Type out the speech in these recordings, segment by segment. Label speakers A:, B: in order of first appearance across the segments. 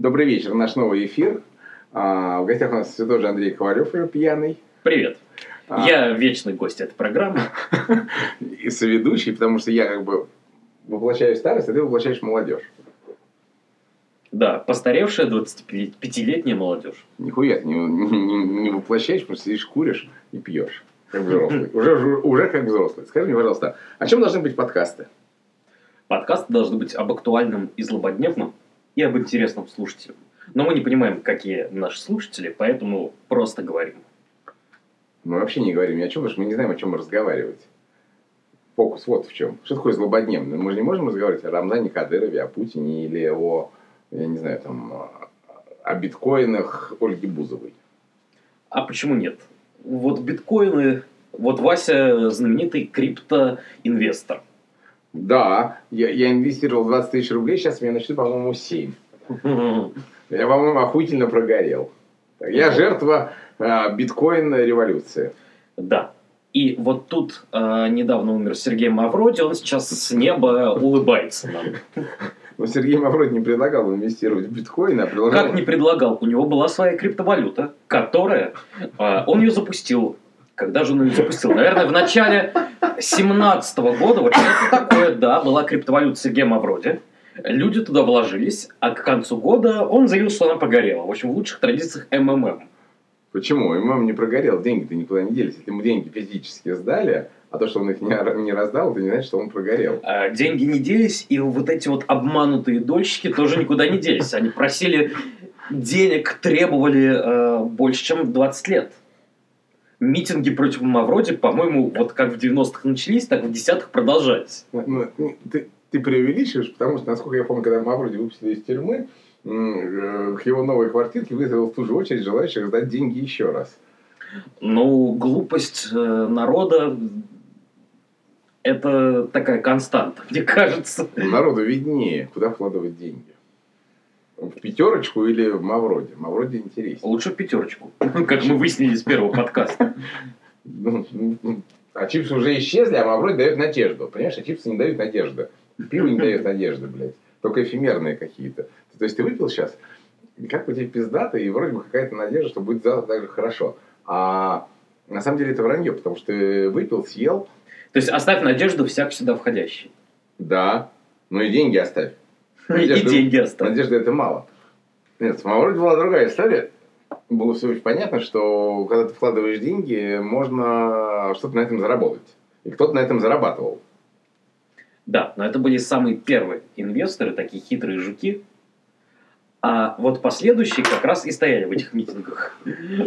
A: Добрый вечер, наш новый эфир. А, в гостях у нас все тоже Андрей Ковалев, пьяный.
B: Привет. А... Я вечный гость этой программы.
A: И соведущий, потому что я как бы воплощаю старость, а ты воплощаешь молодежь.
B: Да, постаревшая 25-летняя молодежь.
A: Нихуя ты не, не, не воплощаешь, просто сидишь, куришь и пьешь. Как взрослый. Уже, уже как взрослый. Скажи мне, пожалуйста, о чем должны быть подкасты?
B: Подкасты должны быть об актуальном и злободневном, и об интересном слушателю. Но мы не понимаем, какие наши слушатели, поэтому просто говорим.
A: Мы вообще не говорим ни о чем, потому что мы не знаем, о чем разговаривать. Фокус вот в чем. Что такое злободневное? Мы же не можем разговаривать о Рамзане Кадырове, о Путине или о, я не знаю, там, о биткоинах Ольги Бузовой.
B: А почему нет? Вот биткоины, вот Вася знаменитый криптоинвестор.
A: Да, я, я инвестировал 20 тысяч рублей, сейчас меня начнут, по-моему, 7. Я, по-моему, охуительно прогорел. Я жертва э, биткоин-революции.
B: Да. И вот тут э, недавно умер Сергей Мавроди, он сейчас с неба улыбается нам.
A: Но Сергей Мавроди не предлагал инвестировать в биткоин, а
B: предлагал... Как не предлагал? У него была своя криптовалюта, которая... Э, он ее запустил. Когда же он ее запустил? Наверное, в начале 2017 года. Вот что-то такое, да, была криптовалюта Сергея Мавроди. Люди туда вложились, а к концу года он заявил, что она погорела. В общем, в лучших традициях МММ.
A: Почему? МММ не прогорел, деньги-то никуда не делись. Если ему деньги физически сдали, а то, что он их не, не раздал, это не значит, что он прогорел.
B: А, деньги не делись, и вот эти вот обманутые дольщики тоже никуда не делись. Они просили денег, требовали э, больше, чем 20 лет. Митинги против Мавроди, по-моему, вот как в 90-х начались, так в десятых продолжались.
A: Ну, ты, ты преувеличиваешь, потому что, насколько я помню, когда Мавроди выпустили из тюрьмы, э, к его новой квартирке вызвал в ту же очередь желающих сдать деньги еще раз.
B: Ну, глупость э, народа это такая константа, мне кажется.
A: Народу виднее, куда вкладывать деньги. В пятерочку или в Мавроди? Мавроди интереснее.
B: Лучше в пятерочку, как мы выяснили с первого подкаста.
A: Ну, ну, а чипсы уже исчезли, а Мавроди дает надежду. Понимаешь, а чипсы не дают надежды. Пиво не дает надежды, блядь. Только эфемерные какие-то. То есть ты выпил сейчас, как бы тебе пиздато, и вроде бы какая-то надежда, что будет завтра так же хорошо. А на самом деле это вранье, потому что ты выпил, съел.
B: То есть оставь надежду всяк сюда входящий.
A: Да. Ну и деньги оставь.
B: Надежда, и деньги оставь.
A: Надежда это мало. Нет, вроде была другая история. Было все очень понятно, что когда ты вкладываешь деньги, можно что-то на этом заработать. И кто-то на этом зарабатывал.
B: Да, но это были самые первые инвесторы, такие хитрые жуки. А вот последующие как раз и стояли в этих митингах.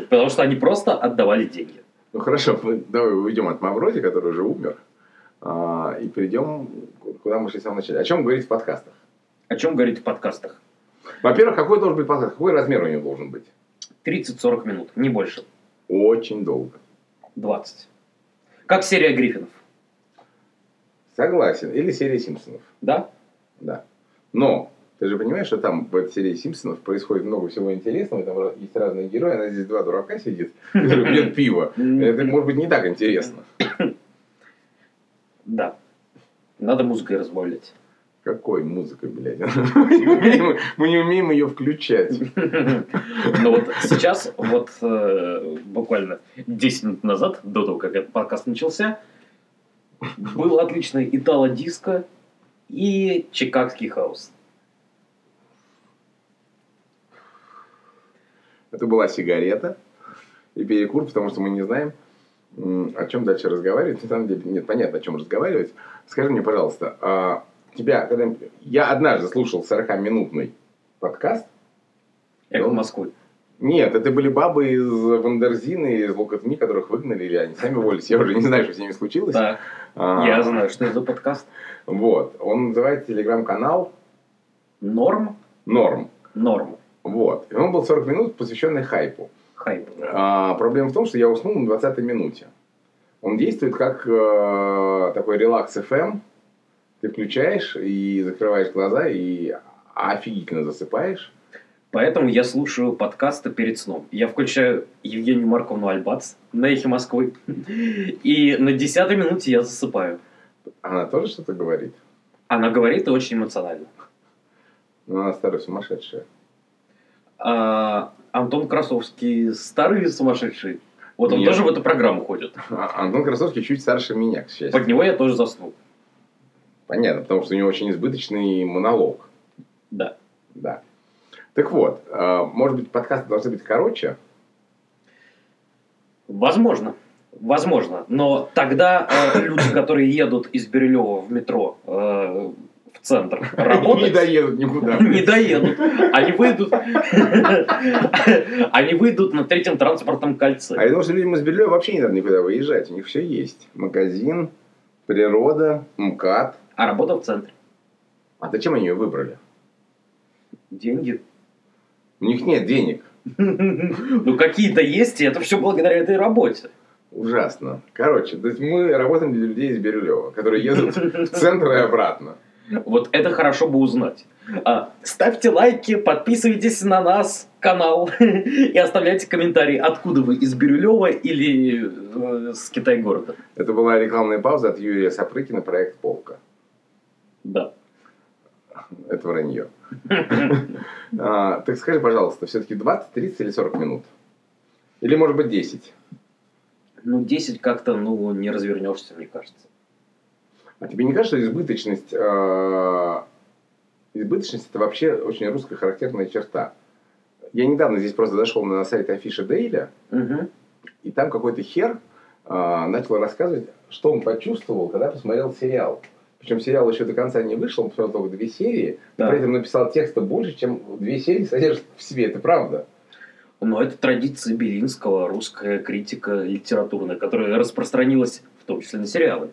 B: Потому что они просто отдавали деньги.
A: Ну хорошо, давай уйдем от Мавроди, который уже умер, а, и перейдем, куда мы шли в самом начале. О чем говорить в подкастах?
B: О чем говорить в подкастах?
A: Во-первых, какой должен быть подкаст? Какой размер у него должен быть?
B: 30-40 минут, не больше.
A: Очень долго.
B: 20. Как серия Гриффинов.
A: Согласен. Или серия Симпсонов.
B: Да?
A: Да. Но ты же понимаешь, что там в этой серии Симпсонов происходит много всего интересного, там есть разные герои, а здесь два дурака сидит, который пьет пиво. Это может быть не так интересно.
B: Да. Надо музыкой разбавлять.
A: Какой музыкой, блядь? Мы не умеем ее включать.
B: Ну вот сейчас, вот э, буквально 10 минут назад, до того, как этот подкаст начался, был отличный итало-диско и чикагский хаус.
A: Это была сигарета и перекур, потому что мы не знаем, о чем дальше разговаривать. На самом деле, нет, понятно, о чем разговаривать. Скажи мне, пожалуйста, а тебя, когда... Я однажды слушал 40-минутный подкаст.
B: Эхо Москвы.
A: Нет, это были бабы из Wonderzine'ы, из Look At Me, которых выгнали, или они сами уволились. Я уже не знаю, что с ними случилось.
B: Так, а, я знаю, что это за подкаст.
A: Вот, он называется телеграм-канал...
B: Норм?
A: Норм.
B: Норм.
A: Вот, и он был 40 минут, посвященный хайпу.
B: Хайп.
A: А, проблема в том, что я уснул на 20 минуте. Он действует как э, такой релакс FM. Ты включаешь и закрываешь глаза и офигительно засыпаешь.
B: Поэтому я слушаю подкасты перед сном. Я включаю Евгению Марковну Альбац на эхе Москвы. И на десятой минуте я засыпаю.
A: Она тоже что-то говорит?
B: Она говорит и очень эмоционально.
A: Ну, она старая сумасшедшая.
B: А Антон Красовский старый сумасшедший. Вот он
A: Нет.
B: тоже в эту программу ходит.
A: А Антон Красовский чуть старше меня, к счастью.
B: Под него я тоже заснул.
A: Понятно, потому что у него очень избыточный монолог.
B: Да.
A: Да. Так вот, э, может быть, подкасты должны быть короче?
B: Возможно. Возможно. Но тогда э, люди, которые едут из Бирюлева в метро э, в центр
A: Не
B: работать,
A: доедут никуда.
B: не доедут. Они выйдут. Они выйдут на третьем транспортном
A: А
B: кольце.
A: я думаю, что людям из Белья вообще не надо никуда выезжать. У них все есть. Магазин, природа, МКАД.
B: А работа в центре.
A: А зачем они ее выбрали?
B: Деньги.
A: У них нет денег.
B: Ну, какие-то есть, и это все благодаря этой работе.
A: Ужасно. Короче, то есть мы работаем для людей из Бирюлева, которые едут в центр и обратно.
B: Вот это хорошо бы узнать. А, ставьте лайки, подписывайтесь на нас, канал, и оставляйте комментарии, откуда вы, из Бирюлева или э, с Китай-города.
A: Это была рекламная пауза от Юрия Сапрыкина, проект «Полка». Это вранье. А, Так скажи, пожалуйста, все-таки 20, 30 или 40 минут? Или, может быть, 10?
B: Ну, 10 как-то, ну, не развернешься, мне кажется.
A: А тебе не кажется, что избыточность, э, избыточность это вообще очень русская характерная черта? Я недавно здесь просто зашел на сайт Афиша Дейля, и там какой-то хер э, начал рассказывать, что он почувствовал, когда посмотрел сериал. Причем сериал еще до конца не вышел, он посмотрел только две серии, но
B: Да.
A: при этом написал текста больше, чем две серии содержат в себе. Это правда?
B: Но это традиция Белинского, русская критика литературная, которая распространилась в том числе на сериалы.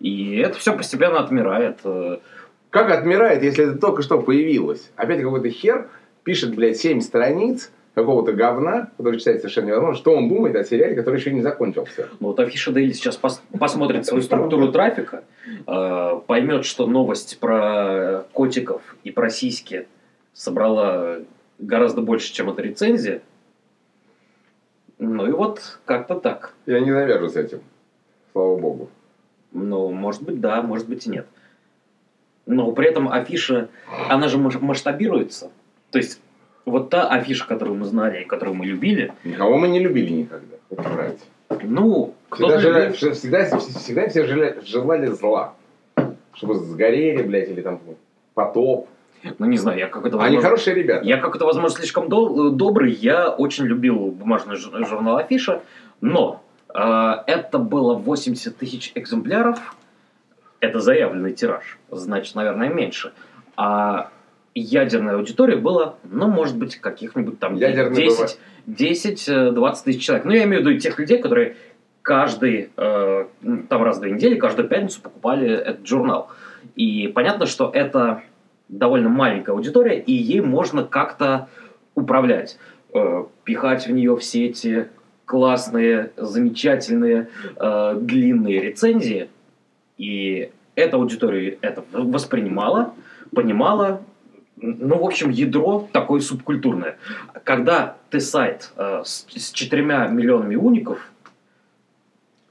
B: И это все постепенно отмирает. Э,
A: Как отмирает, если это только что появилось? Опять какой-то хер пишет, блядь, 7 страниц какого-то говна, который читать совершенно невозможно, что он думает о сериале, который еще не закончился.
B: Ну вот Афиша Дейли сейчас пос- посмотрит свою структуру трафика, э, поймет, что новость про котиков и про сиськи собрала гораздо больше, чем эта рецензия. Ну и вот как-то так.
A: Я не навяжу с этим. Слава богу.
B: Ну, может быть, да, может быть и нет. Но при этом афиша, она же масштабируется. То есть, вот та афиша, которую мы знали и которую мы любили,
A: Никого мы не любили никогда. Это врать.
B: ну, кто-то
A: Всегда,
B: любил-
A: всегда, всегда все желали, желали зла. Чтобы сгорели, блядь, или там потоп.
B: ну не знаю, я как-то...
A: Они
B: возможно-
A: хорошие ребята.
B: Я как-то, возможно, слишком дол- добрый. Я очень любил бумажный жур- журнал Афиша, но э, это было 80 тысяч экземпляров. Это заявленный тираж, значит, наверное, меньше. А ядерная аудитория была, ну, может быть, каких-нибудь там
A: Ядерный
B: 10, 10-20 тысяч человек. Ну, я имею в виду тех людей, которые каждый, э, там раз в две недели, каждую пятницу покупали этот журнал. И понятно, что это довольно маленькая аудитория, и ей можно как-то управлять. Э, пихать в нее все эти классные, замечательные, э, длинные рецензии. И эта аудитория это воспринимала, понимала. Ну, в общем, ядро такое субкультурное. Когда ты сайт э, с, с четырьмя миллионами уников,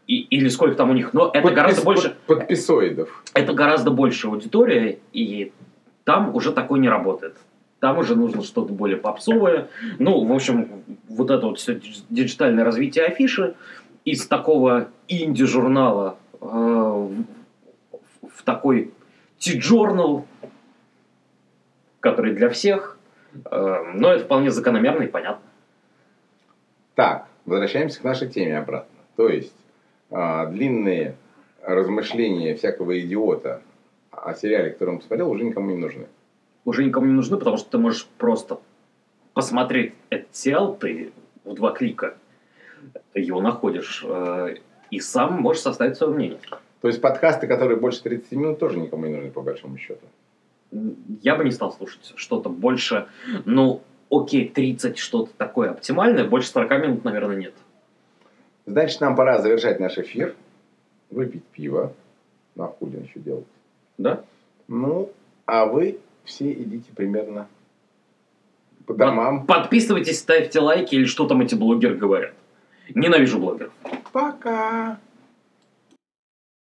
B: и- или сколько там у них, но это
A: Подпис-
B: гораздо больше,
A: под- Подписоидов.
B: это гораздо больше аудитория, и там уже такое не работает. Там уже нужно что-то более попсовое. Ну, в общем, вот это вот все диджитальное развитие афиши из такого инди-журнала э, в, такой ти-журнал, который для всех. Э, но это вполне закономерно и понятно.
A: Так, возвращаемся к нашей теме обратно. То есть, а, длинные размышления всякого идиота о сериале, который он посмотрел, уже никому не нужны.
B: Уже никому не нужны, потому что ты можешь просто посмотреть этот сериал, ты в два клика его находишь, э, и сам можешь составить свое мнение.
A: То есть, подкасты, которые больше 30 минут, тоже никому не нужны, по большому счету.
B: Я бы не стал слушать что-то больше, ну, окей, 30 что-то такое оптимальное, больше 40 минут, наверное, нет.
A: Значит, нам пора завершать наш эфир, выпить пиво. На худин еще делать.
B: Да?
A: Ну, а вы все идите примерно по домам.
B: Подписывайтесь, ставьте лайки или что там эти блогеры говорят. Ненавижу блогеров.
A: Пока!